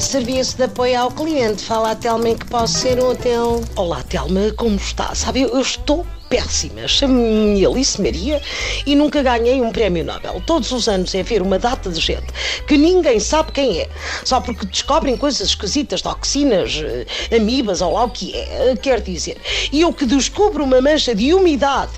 Serviço de apoio ao cliente. Fala a Telma que posso ser útil. Olá, Telma, como está? Sabe, eu estou péssima. Chamo-me Alice Maria e nunca ganhei um prémio Nobel. Todos os anos é ver uma data de gente que ninguém sabe quem é, só porque descobrem coisas esquisitas, toxinas, eh, amibas ou lá o que é. Quer dizer, e eu que descubro uma mancha de umidade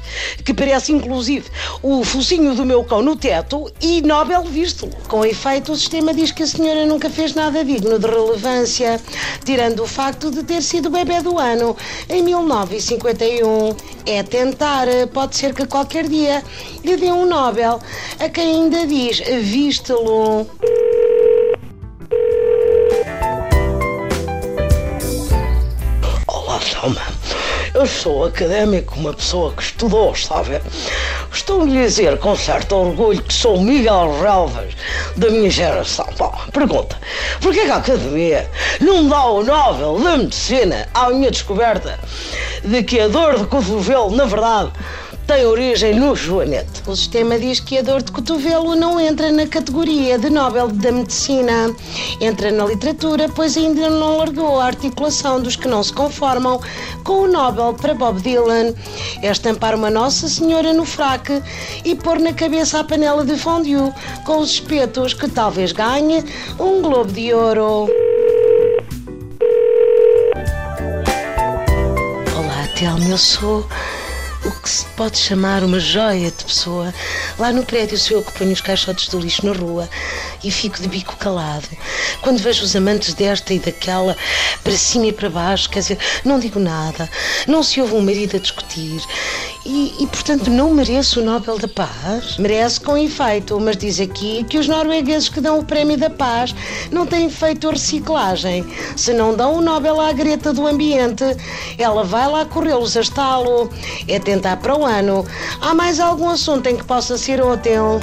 que parece inclusive o focinho do meu cão no teto e Nobel visto. Com efeito, o sistema diz que a senhora nunca fez nada digno de relevância, tirando o facto de ter sido bebê do ano em 1951. É tentar, pode ser que qualquer dia lhe dê um Nobel a quem ainda diz viste-lo. Olá, Thelma. Eu sou académico, uma pessoa que estudou, sabe? Estou a dizer com certo orgulho que sou Miguel Relvas da minha geração. Bom, pergunta: porquê que a Academia não dá o Nobel da Medicina à minha descoberta de que a dor de cotovelo, na verdade, tem origem no joanete. O sistema diz que a dor de cotovelo não entra na categoria de Nobel da Medicina. Entra na literatura, pois ainda não largou a articulação dos que não se conformam com o Nobel para Bob Dylan. É estampar uma Nossa Senhora no fraque e pôr na cabeça a panela de fondue com os espetos que talvez ganhe um Globo de Ouro. Telma, eu sou o que se pode chamar uma joia de pessoa. Lá no prédio sou eu que ponho os caixotes do lixo na rua e fico de bico calado. Quando vejo os amantes desta e daquela para cima e para baixo, quer dizer, não digo nada, não se ouve um marido a discutir e, e portanto não mereço o Nobel da Paz. Merece com efeito, mas diz aqui que os noruegueses que dão o Prémio da Paz não têm feito reciclagem. Se não dão o Nobel à Greta do Ambiente, ela vai lá corrê-los a estalo. É tentar para o ano. Há mais algum assunto em que possa ser útil?